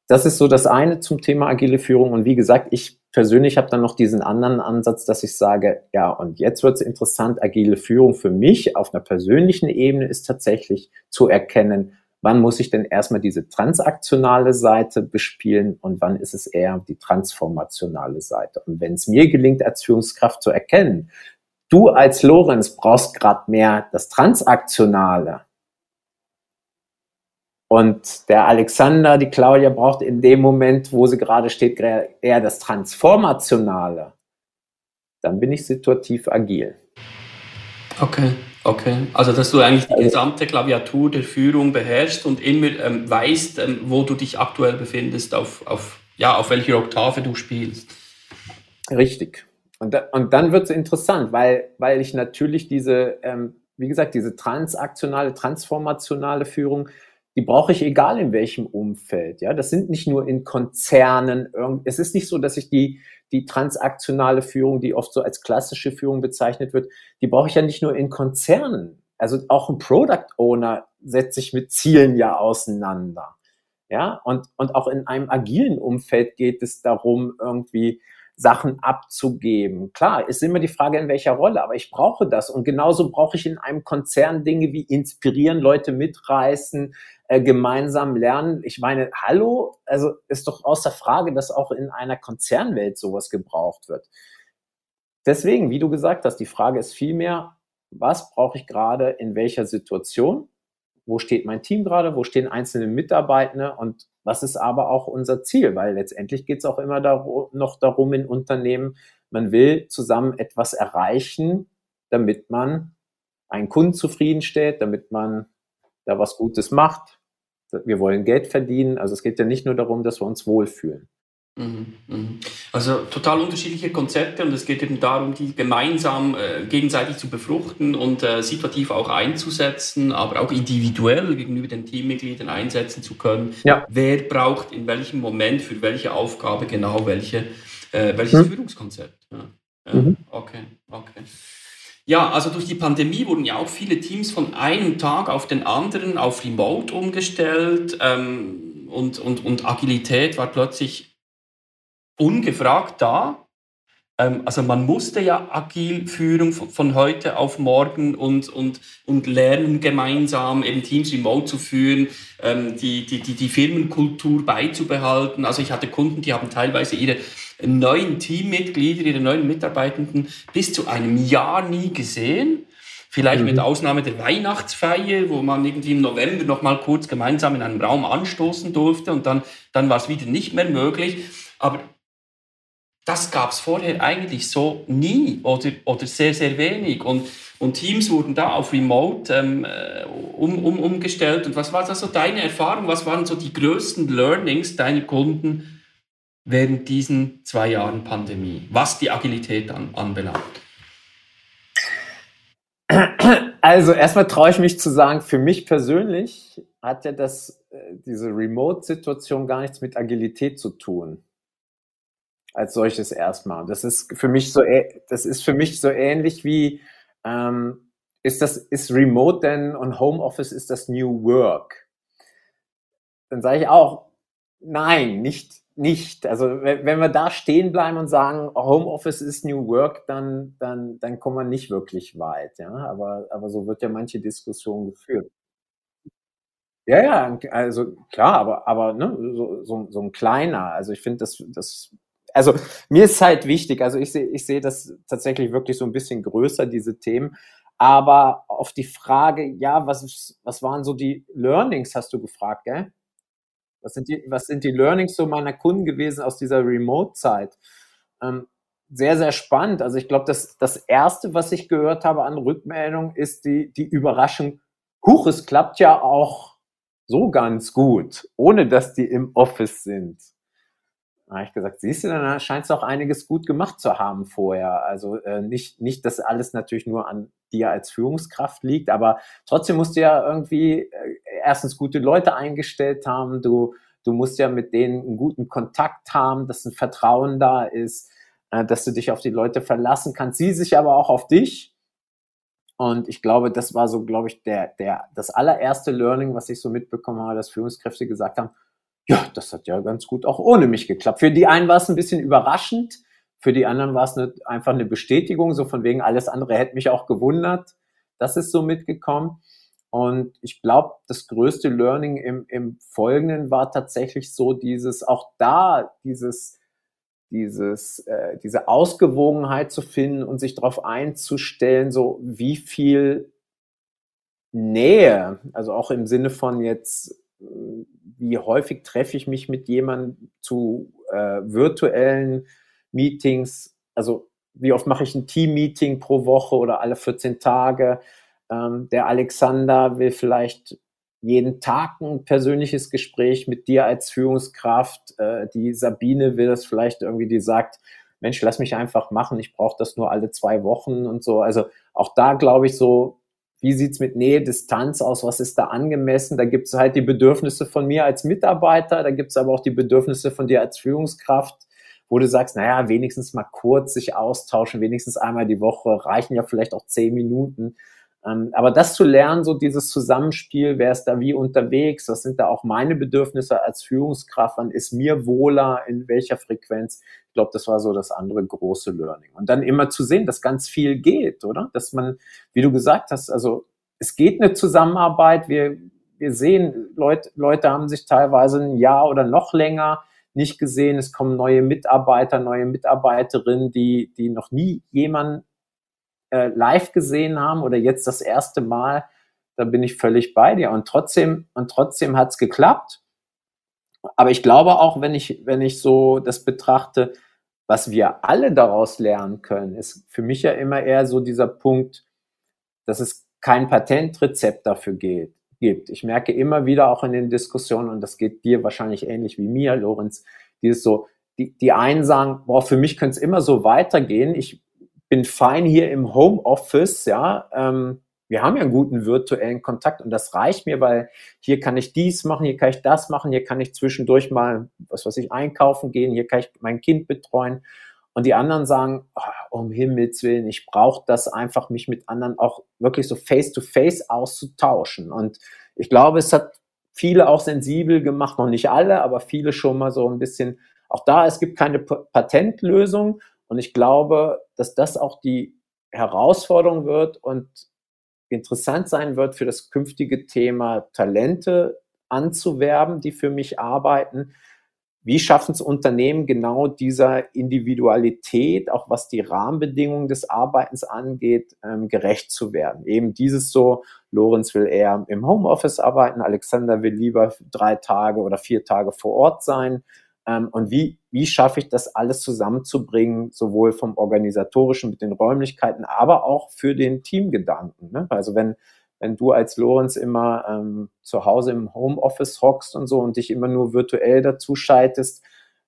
Das ist so das eine zum Thema agile Führung. Und wie gesagt, ich persönlich habe dann noch diesen anderen Ansatz, dass ich sage, ja, und jetzt wird es interessant, agile Führung für mich auf einer persönlichen Ebene ist tatsächlich zu erkennen, wann muss ich denn erstmal diese transaktionale Seite bespielen und wann ist es eher die transformationale Seite. Und wenn es mir gelingt, als Führungskraft zu erkennen, du als Lorenz brauchst gerade mehr das Transaktionale, und der Alexander, die Claudia braucht in dem Moment, wo sie gerade steht, eher das Transformationale. Dann bin ich situativ agil. Okay, okay. Also, dass du eigentlich die also gesamte Klaviatur der Führung beherrschst und immer ähm, weißt, ähm, wo du dich aktuell befindest, auf, auf, ja, auf welcher Oktave du spielst. Richtig. Und, da, und dann wird es interessant, weil, weil ich natürlich diese, ähm, wie gesagt, diese transaktionale, transformationale Führung, die brauche ich egal in welchem Umfeld. Ja, das sind nicht nur in Konzernen. Es ist nicht so, dass ich die, die transaktionale Führung, die oft so als klassische Führung bezeichnet wird, die brauche ich ja nicht nur in Konzernen. Also auch ein Product Owner setzt sich mit Zielen ja auseinander. Ja, und, und auch in einem agilen Umfeld geht es darum, irgendwie Sachen abzugeben. Klar, ist immer die Frage, in welcher Rolle, aber ich brauche das. Und genauso brauche ich in einem Konzern Dinge wie inspirieren, Leute mitreißen, äh, gemeinsam lernen. Ich meine, hallo, also ist doch außer Frage, dass auch in einer Konzernwelt sowas gebraucht wird. Deswegen, wie du gesagt hast, die Frage ist vielmehr, was brauche ich gerade in welcher Situation? Wo steht mein Team gerade? Wo stehen einzelne Mitarbeitende? Und was ist aber auch unser Ziel? Weil letztendlich geht es auch immer darum, noch darum in Unternehmen, man will zusammen etwas erreichen, damit man einen Kunden zufriedenstellt, damit man da was Gutes macht. Wir wollen Geld verdienen. Also es geht ja nicht nur darum, dass wir uns wohlfühlen. Mhm, mhm. Also total unterschiedliche Konzepte und es geht eben darum, die gemeinsam äh, gegenseitig zu befruchten und äh, situativ auch einzusetzen, aber auch individuell gegenüber den Teammitgliedern einsetzen zu können. Ja. Wer braucht in welchem Moment für welche Aufgabe genau welche, äh, welches mhm. Führungskonzept? Ja. Mhm. Okay, okay. Ja, also durch die Pandemie wurden ja auch viele Teams von einem Tag auf den anderen auf Remote umgestellt ähm, und, und, und Agilität war plötzlich ungefragt da. Ähm, also man musste ja agil führen von heute auf morgen und, und, und lernen gemeinsam eben Teams remote zu führen, ähm, die, die, die, die Firmenkultur beizubehalten. Also ich hatte Kunden, die haben teilweise ihre neuen Teammitglieder, ihre neuen Mitarbeitenden bis zu einem Jahr nie gesehen. Vielleicht mhm. mit Ausnahme der Weihnachtsfeier, wo man irgendwie im November noch mal kurz gemeinsam in einem Raum anstoßen durfte und dann, dann war es wieder nicht mehr möglich. Aber das gab es vorher eigentlich so nie oder, oder sehr, sehr wenig. Und, und Teams wurden da auf Remote ähm, äh, um, um, umgestellt. Und was war da so deine Erfahrung? Was waren so die größten Learnings deiner Kunden während diesen zwei Jahren Pandemie, was die Agilität an, anbelangt? Also erstmal traue ich mich zu sagen, für mich persönlich hat ja das, äh, diese Remote-Situation gar nichts mit Agilität zu tun als solches erstmal. Das ist für mich so, das ist für mich so ähnlich wie, ähm, ist das, ist Remote denn und Homeoffice ist das New Work? Dann sage ich auch, nein, nicht, nicht. Also wenn wir da stehen bleiben und sagen, Homeoffice ist New Work, dann, dann, dann kommen wir nicht wirklich weit. Ja? Aber, aber so wird ja manche Diskussion geführt. Ja, ja, also klar, aber, aber ne, so, so, so ein kleiner. Also ich finde, das, das also mir ist halt wichtig, also ich sehe ich sehe das tatsächlich wirklich so ein bisschen größer, diese Themen. Aber auf die Frage, ja, was, was waren so die Learnings, hast du gefragt, gell? Was sind die, was sind die Learnings so meiner Kunden gewesen aus dieser Remote-Zeit? Ähm, sehr, sehr spannend. Also ich glaube, das, das Erste, was ich gehört habe an Rückmeldung, ist die, die Überraschung, huch, es klappt ja auch so ganz gut, ohne dass die im Office sind. Da habe ich gesagt, siehst du, dann scheinst du auch einiges gut gemacht zu haben vorher. Also äh, nicht, nicht, dass alles natürlich nur an dir als Führungskraft liegt, aber trotzdem musst du ja irgendwie äh, erstens gute Leute eingestellt haben. Du, du musst ja mit denen einen guten Kontakt haben, dass ein Vertrauen da ist, äh, dass du dich auf die Leute verlassen kannst. Sie sich aber auch auf dich. Und ich glaube, das war so, glaube ich, der, der, das allererste Learning, was ich so mitbekommen habe, dass Führungskräfte gesagt haben, ja, das hat ja ganz gut auch ohne mich geklappt. Für die einen war es ein bisschen überraschend, für die anderen war es eine, einfach eine Bestätigung, so von wegen alles andere hätte mich auch gewundert. Das ist so mitgekommen. Und ich glaube, das größte Learning im, im Folgenden war tatsächlich so dieses, auch da dieses, dieses, äh, diese Ausgewogenheit zu finden und sich darauf einzustellen, so wie viel Nähe, also auch im Sinne von jetzt wie häufig treffe ich mich mit jemandem zu äh, virtuellen Meetings, also wie oft mache ich ein Team-Meeting pro Woche oder alle 14 Tage. Ähm, der Alexander will vielleicht jeden Tag ein persönliches Gespräch mit dir als Führungskraft. Äh, die Sabine will das vielleicht irgendwie, die sagt, Mensch, lass mich einfach machen, ich brauche das nur alle zwei Wochen und so. Also auch da glaube ich so, wie sieht's mit Nähe, Distanz aus, was ist da angemessen? Da gibt's halt die Bedürfnisse von mir als Mitarbeiter, da gibt's aber auch die Bedürfnisse von dir als Führungskraft, wo du sagst, naja, wenigstens mal kurz sich austauschen, wenigstens einmal die Woche, reichen ja vielleicht auch zehn Minuten. Ähm, aber das zu lernen, so dieses Zusammenspiel, wer ist da wie unterwegs, was sind da auch meine Bedürfnisse als Führungskraft, wann ist mir wohler, in welcher Frequenz. Ich glaube, das war so das andere große Learning. Und dann immer zu sehen, dass ganz viel geht, oder? Dass man, wie du gesagt hast, also es geht eine Zusammenarbeit. Wir, wir sehen, Leute, Leute haben sich teilweise ein Jahr oder noch länger nicht gesehen. Es kommen neue Mitarbeiter, neue Mitarbeiterinnen, die, die noch nie jemanden äh, live gesehen haben oder jetzt das erste Mal, da bin ich völlig bei dir. Und trotzdem, und trotzdem hat es geklappt. Aber ich glaube auch, wenn ich, wenn ich so das betrachte, was wir alle daraus lernen können, ist für mich ja immer eher so dieser Punkt, dass es kein Patentrezept dafür geht, gibt. Ich merke immer wieder auch in den Diskussionen, und das geht dir wahrscheinlich ähnlich wie mir, Lorenz, dieses so, die, die einen sagen, boah, für mich könnte es immer so weitergehen. Ich bin fein hier im Homeoffice, ja. Ähm, wir haben ja einen guten virtuellen Kontakt und das reicht mir, weil hier kann ich dies machen, hier kann ich das machen, hier kann ich zwischendurch mal, was weiß ich, einkaufen gehen, hier kann ich mein Kind betreuen. Und die anderen sagen, oh, um Himmels Willen, ich brauche das einfach, mich mit anderen auch wirklich so face-to-face -face auszutauschen. Und ich glaube, es hat viele auch sensibel gemacht, noch nicht alle, aber viele schon mal so ein bisschen, auch da, es gibt keine Patentlösung, und ich glaube, dass das auch die Herausforderung wird und interessant sein wird für das künftige Thema Talente anzuwerben, die für mich arbeiten. Wie schaffen es Unternehmen genau dieser Individualität, auch was die Rahmenbedingungen des Arbeitens angeht, ähm, gerecht zu werden? Eben dieses so, Lorenz will eher im Homeoffice arbeiten, Alexander will lieber drei Tage oder vier Tage vor Ort sein. Ähm, und wie, wie schaffe ich das alles zusammenzubringen, sowohl vom organisatorischen mit den Räumlichkeiten, aber auch für den Teamgedanken. Ne? Also wenn, wenn du als Lorenz immer ähm, zu Hause im Homeoffice hockst und so und dich immer nur virtuell dazu schaltest,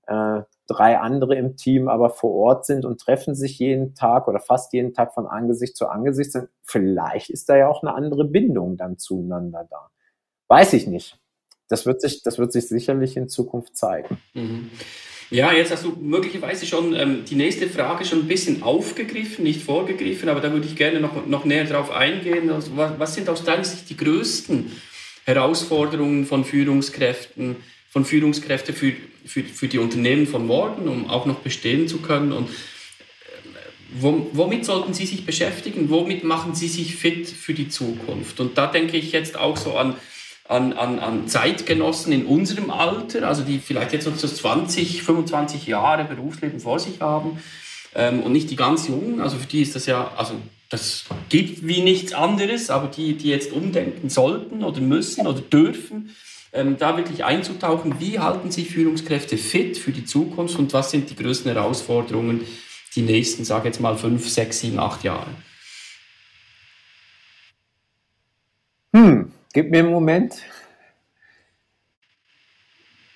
äh, drei andere im Team aber vor Ort sind und treffen sich jeden Tag oder fast jeden Tag von Angesicht zu Angesicht, dann vielleicht ist da ja auch eine andere Bindung dann zueinander da. Weiß ich nicht das wird sich, das wird sich sicherlich in Zukunft zeigen. Mhm. Ja, jetzt hast du möglicherweise schon ähm, die nächste Frage schon ein bisschen aufgegriffen, nicht vorgegriffen, aber da würde ich gerne noch, noch näher drauf eingehen. Also, was, was sind aus deiner Sicht die größten Herausforderungen von Führungskräften, von Führungskräften für, für, für die Unternehmen von morgen, um auch noch bestehen zu können? Und äh, womit sollten Sie sich beschäftigen? Womit machen Sie sich fit für die Zukunft? Und da denke ich jetzt auch so an an, an, an Zeitgenossen in unserem Alter, also die vielleicht jetzt noch so 20, 25 Jahre Berufsleben vor sich haben ähm, und nicht die ganz Jungen. Also für die ist das ja, also das gibt wie nichts anderes, aber die, die jetzt umdenken sollten oder müssen oder dürfen, ähm, da wirklich einzutauchen, wie halten sich Führungskräfte fit für die Zukunft und was sind die größten Herausforderungen die nächsten, sage jetzt mal, fünf, sechs, sieben, acht Jahre? Gib mir einen Moment.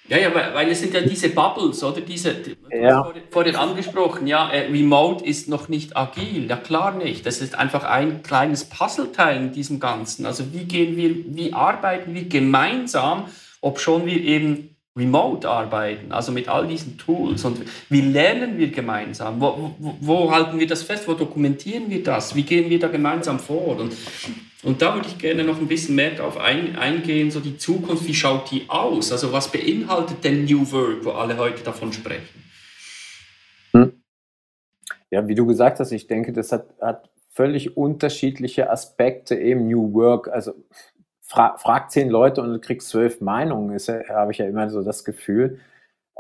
Ja, ja, weil, es sind ja diese Bubbles, oder? Diese, ja. vorhin angesprochen, ja, äh, Remote ist noch nicht agil. Ja, klar nicht. Das ist einfach ein kleines Puzzleteil in diesem Ganzen. Also wie gehen wir, wie arbeiten wir gemeinsam, ob schon wir eben remote arbeiten, also mit all diesen Tools und wie lernen wir gemeinsam? Wo, wo, wo halten wir das fest? Wo dokumentieren wir das? Wie gehen wir da gemeinsam vor? Und und da würde ich gerne noch ein bisschen mehr darauf ein, eingehen, so die Zukunft, wie schaut die aus? Also was beinhaltet denn New Work, wo alle heute davon sprechen? Hm. Ja, wie du gesagt hast, ich denke, das hat, hat völlig unterschiedliche Aspekte eben New Work. Also fra frag zehn Leute und du kriegst zwölf Meinungen, ja, habe ich ja immer so das Gefühl.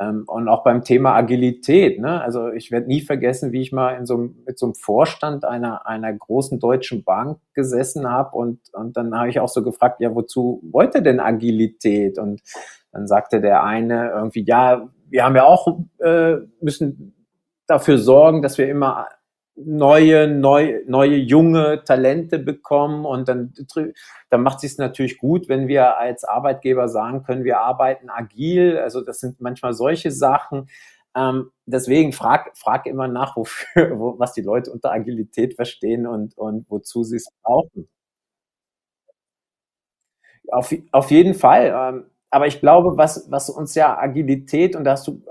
Ähm, und auch beim Thema Agilität. Ne? Also ich werde nie vergessen, wie ich mal in so, mit so einem Vorstand einer, einer großen deutschen Bank gesessen habe und, und dann habe ich auch so gefragt, ja, wozu wollt ihr denn Agilität? Und dann sagte der eine irgendwie, ja, wir haben ja auch, äh, müssen dafür sorgen, dass wir immer neue, neue, neue junge Talente bekommen und dann, dann macht es sich natürlich gut, wenn wir als Arbeitgeber sagen können, wir arbeiten agil. Also das sind manchmal solche Sachen. Ähm, deswegen frag, frag immer nach, wofür, wo, was die Leute unter Agilität verstehen und, und wozu sie es brauchen. Auf, auf jeden Fall. Ähm, aber ich glaube, was, was uns ja Agilität, und da hast du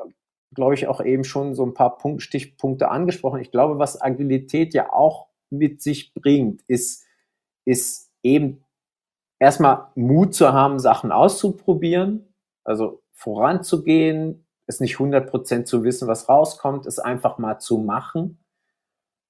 glaube ich, auch eben schon so ein paar Punkt, Stichpunkte angesprochen. Ich glaube, was Agilität ja auch mit sich bringt, ist, ist eben erstmal Mut zu haben, Sachen auszuprobieren, also voranzugehen, es nicht 100% zu wissen, was rauskommt, es einfach mal zu machen.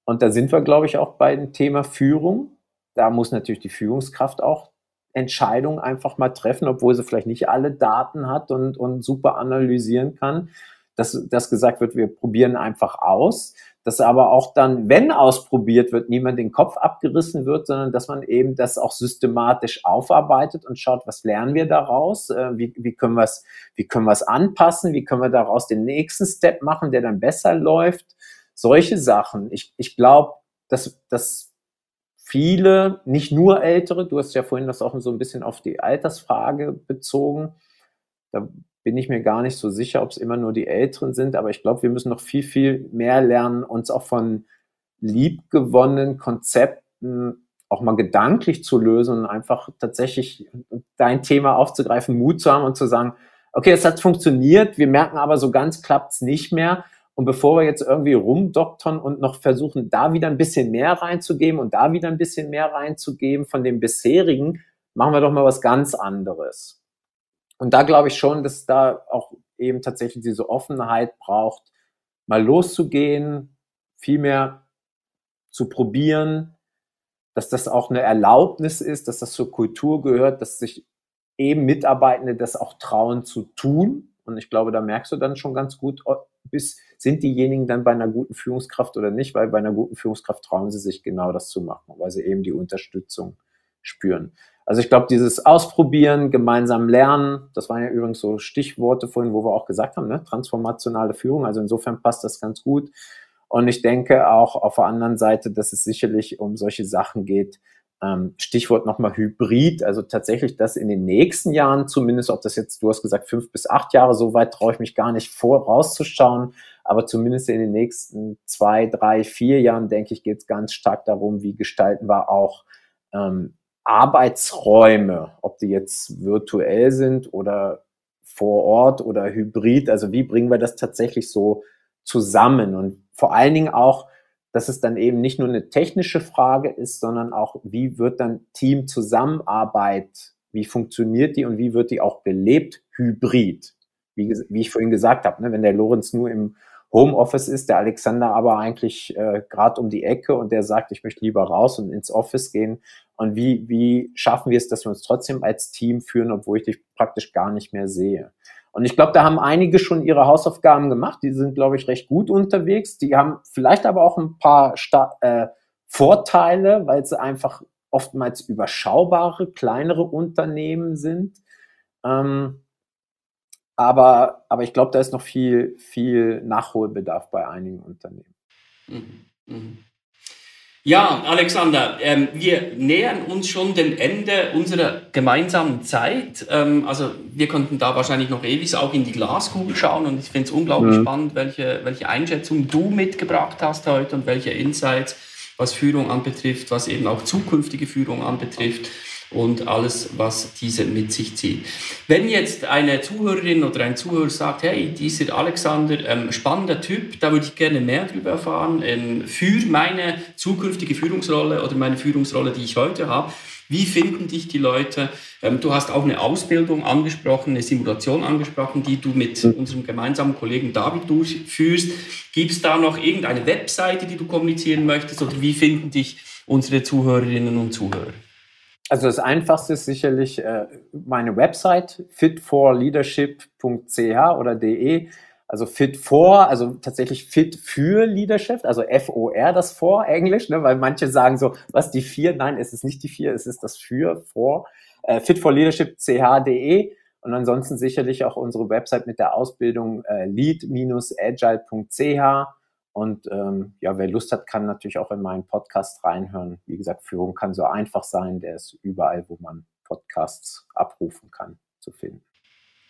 Und da sind wir, glaube ich, auch bei dem Thema Führung. Da muss natürlich die Führungskraft auch Entscheidungen einfach mal treffen, obwohl sie vielleicht nicht alle Daten hat und, und super analysieren kann dass, dass gesagt wird, wir probieren einfach aus, dass aber auch dann, wenn ausprobiert wird, niemand den Kopf abgerissen wird, sondern dass man eben das auch systematisch aufarbeitet und schaut, was lernen wir daraus, äh, wie, wie können wir es wie können wir es anpassen, wie können wir daraus den nächsten Step machen, der dann besser läuft. Solche Sachen. Ich, ich glaube, dass, dass viele, nicht nur Ältere, du hast ja vorhin das auch so ein bisschen auf die Altersfrage bezogen, da bin ich mir gar nicht so sicher, ob es immer nur die Älteren sind, aber ich glaube, wir müssen noch viel, viel mehr lernen, uns auch von liebgewonnenen Konzepten auch mal gedanklich zu lösen und einfach tatsächlich dein Thema aufzugreifen, Mut zu haben und zu sagen, okay, es hat funktioniert, wir merken aber so ganz klappt es nicht mehr. Und bevor wir jetzt irgendwie rumdoktern und noch versuchen, da wieder ein bisschen mehr reinzugeben und da wieder ein bisschen mehr reinzugeben von dem bisherigen, machen wir doch mal was ganz anderes. Und da glaube ich schon, dass da auch eben tatsächlich diese Offenheit braucht, mal loszugehen, viel mehr zu probieren, dass das auch eine Erlaubnis ist, dass das zur Kultur gehört, dass sich eben Mitarbeitende das auch trauen zu tun. Und ich glaube, da merkst du dann schon ganz gut, bis, sind diejenigen dann bei einer guten Führungskraft oder nicht, weil bei einer guten Führungskraft trauen sie sich genau das zu machen, weil sie eben die Unterstützung spüren. Also ich glaube, dieses Ausprobieren, gemeinsam lernen, das waren ja übrigens so Stichworte vorhin, wo wir auch gesagt haben, ne? transformationale Führung. Also insofern passt das ganz gut. Und ich denke auch auf der anderen Seite, dass es sicherlich um solche Sachen geht. Ähm, Stichwort nochmal Hybrid, also tatsächlich, dass in den nächsten Jahren zumindest, ob das jetzt, du hast gesagt, fünf bis acht Jahre, so weit traue ich mich gar nicht vor, rauszuschauen, aber zumindest in den nächsten zwei, drei, vier Jahren, denke ich, geht es ganz stark darum, wie gestalten wir auch ähm, Arbeitsräume, ob die jetzt virtuell sind oder vor Ort oder hybrid, also wie bringen wir das tatsächlich so zusammen? Und vor allen Dingen auch, dass es dann eben nicht nur eine technische Frage ist, sondern auch, wie wird dann Teamzusammenarbeit, wie funktioniert die und wie wird die auch gelebt, hybrid, wie, wie ich vorhin gesagt habe, ne, wenn der Lorenz nur im Homeoffice ist, der Alexander aber eigentlich äh, gerade um die Ecke und der sagt, ich möchte lieber raus und ins Office gehen. Und wie, wie schaffen wir es, dass wir uns trotzdem als Team führen, obwohl ich dich praktisch gar nicht mehr sehe? Und ich glaube, da haben einige schon ihre Hausaufgaben gemacht. Die sind, glaube ich, recht gut unterwegs. Die haben vielleicht aber auch ein paar Sta äh, Vorteile, weil sie einfach oftmals überschaubare, kleinere Unternehmen sind. Ähm, aber, aber ich glaube, da ist noch viel, viel Nachholbedarf bei einigen Unternehmen. Mhm. Mhm. Ja, Alexander, ähm, wir nähern uns schon dem Ende unserer gemeinsamen Zeit. Ähm, also wir konnten da wahrscheinlich noch ewig auch in die Glaskugel schauen und ich finde es unglaublich mhm. spannend, welche, welche Einschätzung du mitgebracht hast heute und welche Insights, was Führung anbetrifft, was eben auch zukünftige Führung anbetrifft und alles, was diese mit sich zieht. Wenn jetzt eine Zuhörerin oder ein Zuhörer sagt, hey, dieser Alexander, ähm, spannender Typ, da würde ich gerne mehr darüber erfahren, ähm, für meine zukünftige Führungsrolle oder meine Führungsrolle, die ich heute habe, wie finden dich die Leute? Ähm, du hast auch eine Ausbildung angesprochen, eine Simulation angesprochen, die du mit mhm. unserem gemeinsamen Kollegen David durchführst. Gibt es da noch irgendeine Webseite, die du kommunizieren möchtest oder wie finden dich unsere Zuhörerinnen und Zuhörer? Also das Einfachste ist sicherlich äh, meine Website fitforleadership.ch oder de. Also fit for, also tatsächlich fit für Leadership, also F-O-R das vor Englisch, ne, weil manche sagen so, was die vier? Nein, es ist nicht die vier, es ist das für, vor. Äh, fit for Leadership ch.de und ansonsten sicherlich auch unsere Website mit der Ausbildung äh, lead-agile.ch und ähm, ja, wer Lust hat, kann natürlich auch in meinen Podcast reinhören. Wie gesagt, Führung kann so einfach sein. Der ist überall, wo man Podcasts abrufen kann, zu finden.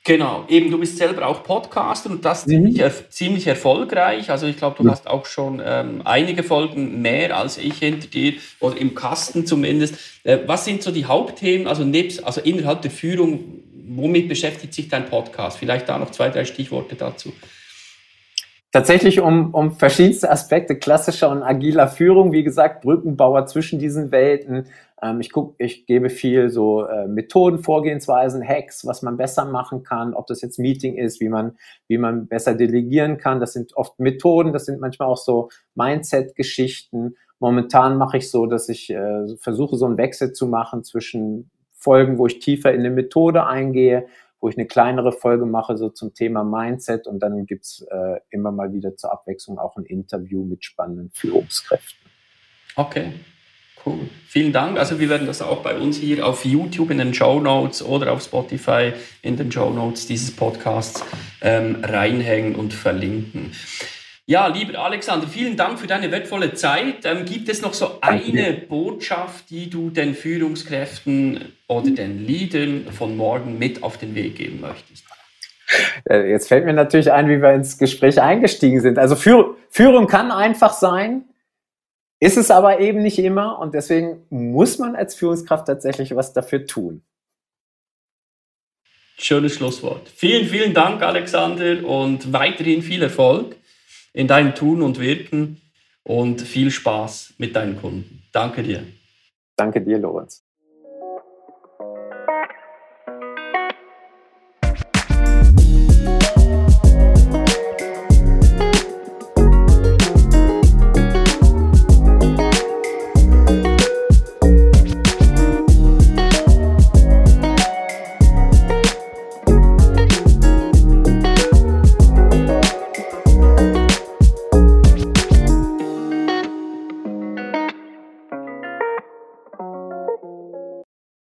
Genau, eben du bist selber auch Podcaster und das mhm. ziemlich, ziemlich erfolgreich. Also ich glaube, du ja. hast auch schon ähm, einige Folgen mehr als ich hinter dir oder im Kasten zumindest. Äh, was sind so die Hauptthemen, also nebst, also innerhalb der Führung, womit beschäftigt sich dein Podcast? Vielleicht da noch zwei, drei Stichworte dazu tatsächlich um, um verschiedenste Aspekte klassischer und agiler Führung. Wie gesagt, Brückenbauer zwischen diesen Welten. Ähm, ich guck, ich gebe viel so äh, Methoden, Vorgehensweisen, Hacks, was man besser machen kann, ob das jetzt Meeting ist, wie man, wie man besser delegieren kann. Das sind oft Methoden, das sind manchmal auch so Mindset-Geschichten. Momentan mache ich so, dass ich äh, versuche, so einen Wechsel zu machen zwischen Folgen, wo ich tiefer in eine Methode eingehe, wo ich eine kleinere Folge mache, so zum Thema Mindset und dann gibt's äh, immer mal wieder zur Abwechslung auch ein Interview mit spannenden Führungskräften. Okay, cool. Vielen Dank. Also wir werden das auch bei uns hier auf YouTube in den Show Notes oder auf Spotify in den Show Notes dieses Podcasts ähm, reinhängen und verlinken. Ja, lieber Alexander, vielen Dank für deine wertvolle Zeit. Ähm, gibt es noch so eine Botschaft, die du den Führungskräften oder den Leadern von morgen mit auf den Weg geben möchtest? Jetzt fällt mir natürlich ein, wie wir ins Gespräch eingestiegen sind. Also Führung kann einfach sein, ist es aber eben nicht immer und deswegen muss man als Führungskraft tatsächlich was dafür tun. Schönes Schlusswort. Vielen, vielen Dank, Alexander, und weiterhin viel Erfolg in deinem Tun und Wirken und viel Spaß mit deinen Kunden. Danke dir. Danke dir, Lorenz.